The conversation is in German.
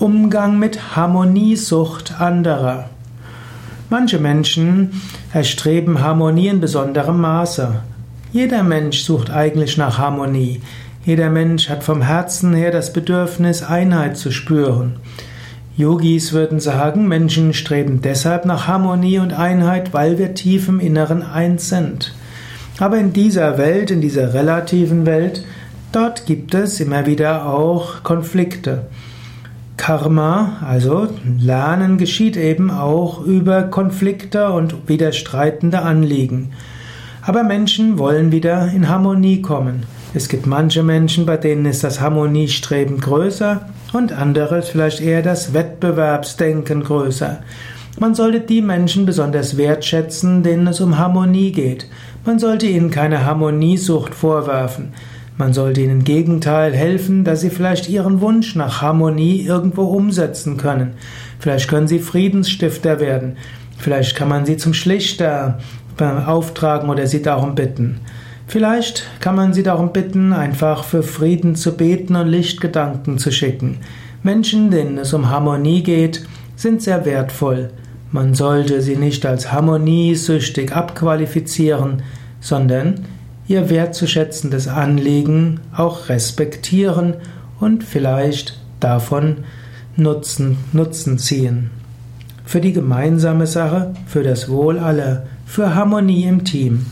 Umgang mit Harmoniesucht anderer. Manche Menschen erstreben Harmonie in besonderem Maße. Jeder Mensch sucht eigentlich nach Harmonie. Jeder Mensch hat vom Herzen her das Bedürfnis, Einheit zu spüren. Yogis würden sagen, Menschen streben deshalb nach Harmonie und Einheit, weil wir tief im Inneren eins sind. Aber in dieser Welt, in dieser relativen Welt, dort gibt es immer wieder auch Konflikte. Karma, also Lernen, geschieht eben auch über Konflikte und widerstreitende Anliegen. Aber Menschen wollen wieder in Harmonie kommen. Es gibt manche Menschen, bei denen ist das Harmoniestreben größer und andere vielleicht eher das Wettbewerbsdenken größer. Man sollte die Menschen besonders wertschätzen, denen es um Harmonie geht. Man sollte ihnen keine Harmoniesucht vorwerfen. Man sollte ihnen im Gegenteil helfen, dass sie vielleicht ihren Wunsch nach Harmonie irgendwo umsetzen können. Vielleicht können sie Friedensstifter werden. Vielleicht kann man sie zum Schlichter auftragen oder sie darum bitten. Vielleicht kann man sie darum bitten, einfach für Frieden zu beten und Lichtgedanken zu schicken. Menschen, denen es um Harmonie geht, sind sehr wertvoll. Man sollte sie nicht als harmoniesüchtig abqualifizieren, sondern ihr wertzuschätzendes Anliegen auch respektieren und vielleicht davon Nutzen, Nutzen ziehen. Für die gemeinsame Sache, für das Wohl aller, für Harmonie im Team.